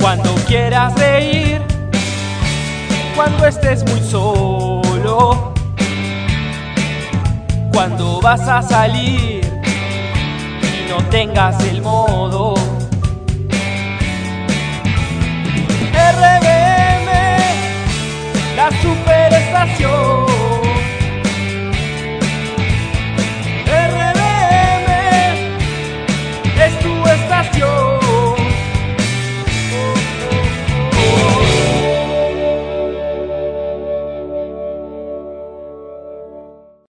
Cuando quieras reír, cuando estés muy solo, cuando vas a salir y no tengas el modo. RBM, la super.